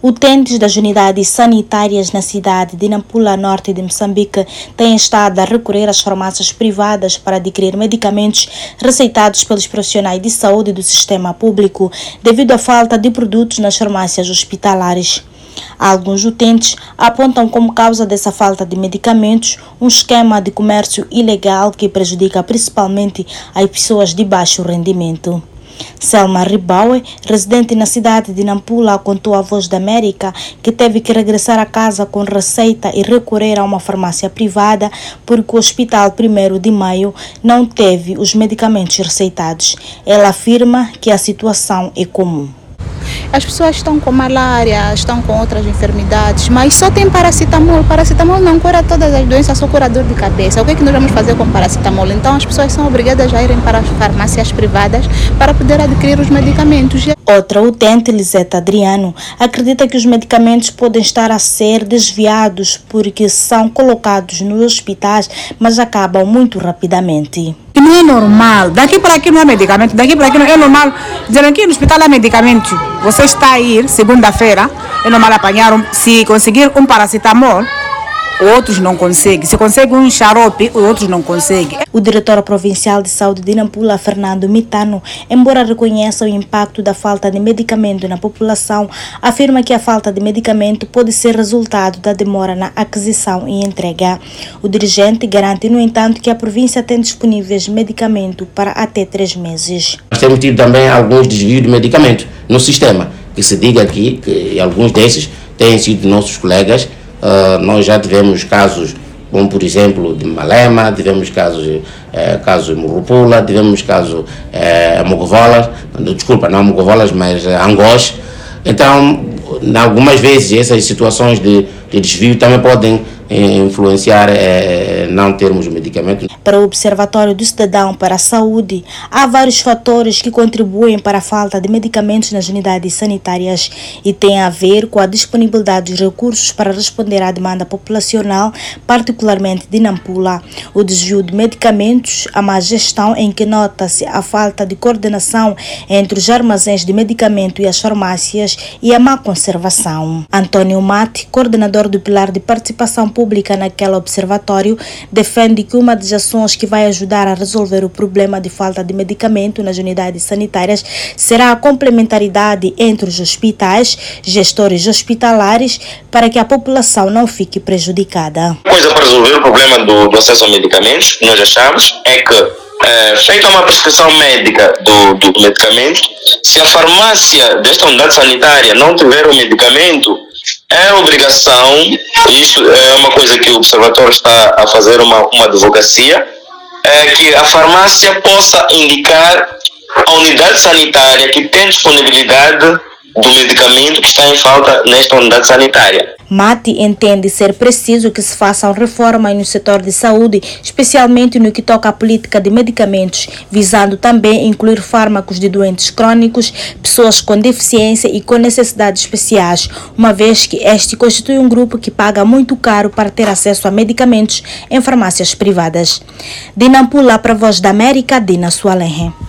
Utentes das unidades sanitárias na cidade de Nampula, norte de Moçambique, têm estado a recorrer às farmácias privadas para adquirir medicamentos receitados pelos profissionais de saúde do sistema público, devido à falta de produtos nas farmácias hospitalares. Alguns utentes apontam como causa dessa falta de medicamentos um esquema de comércio ilegal que prejudica principalmente as pessoas de baixo rendimento. Selma Ribaue, residente na cidade de Nampula, contou à Voz da América que teve que regressar a casa com receita e recorrer a uma farmácia privada porque o Hospital 1 de Maio não teve os medicamentos receitados. Ela afirma que a situação é comum. As pessoas estão com malária, estão com outras enfermidades, mas só tem paracetamol. Paracetamol não cura todas as doenças, só cura dor de cabeça. O que é que nós vamos fazer com paracetamol? Então as pessoas são obrigadas a irem para as farmácias privadas para poder adquirir os medicamentos. Outra utente, Liseta Adriano, acredita que os medicamentos podem estar a ser desviados porque são colocados nos hospitais, mas acabam muito rapidamente. Não é normal. Daqui para aqui não há medicamento, daqui para aqui não é normal. Dizendo que no hospital há medicamento. Você está a ir segunda-feira, é normal apanhar, um, se conseguir um paracetamol, outros não conseguem. Se consegue um xarope, outros não conseguem. O diretor provincial de saúde de Nampula, Fernando Mitano, embora reconheça o impacto da falta de medicamento na população, afirma que a falta de medicamento pode ser resultado da demora na aquisição e entrega. O dirigente garante, no entanto, que a província tem disponíveis medicamento para até três meses. Nós temos tido também alguns desvios de medicamento no sistema, que se diga aqui que alguns desses têm sido nossos colegas Uh, nós já tivemos casos, como por exemplo de Malema, tivemos casos, eh, casos de Murupula, tivemos casos eh, Mogovolas, desculpa, não Mogovolas, mas eh, Angós. Então, algumas vezes essas situações de, de desvio também podem influenciar é, não termos medicamentos. Para o Observatório do Cidadão para a Saúde, há vários fatores que contribuem para a falta de medicamentos nas unidades sanitárias e tem a ver com a disponibilidade de recursos para responder à demanda populacional, particularmente de Nampula, o desvio de medicamentos, a má gestão em que nota-se a falta de coordenação entre os armazéns de medicamento e as farmácias e a má conservação. Antônio Mate, coordenador do Pilar de Participação Pública naquele observatório, defende que uma das ações que vai ajudar a resolver o problema de falta de medicamento nas unidades sanitárias será a complementaridade entre os hospitais, gestores hospitalares, para que a população não fique prejudicada. Coisa para resolver o problema do, do acesso a medicamentos, nós achamos, é que é, feita uma prescrição médica do, do medicamento, se a farmácia desta unidade sanitária não tiver o medicamento, é obrigação, isso é uma coisa que o Observatório está a fazer uma, uma advocacia, é que a farmácia possa indicar a unidade sanitária que tem disponibilidade do medicamento que está em falta nesta unidade sanitária. Mati entende ser preciso que se façam reformas no setor de saúde, especialmente no que toca à política de medicamentos, visando também incluir fármacos de doentes crônicos, pessoas com deficiência e com necessidades especiais, uma vez que este constitui um grupo que paga muito caro para ter acesso a medicamentos em farmácias privadas. Dinampula para a Voz da América, Dina Sualenhe.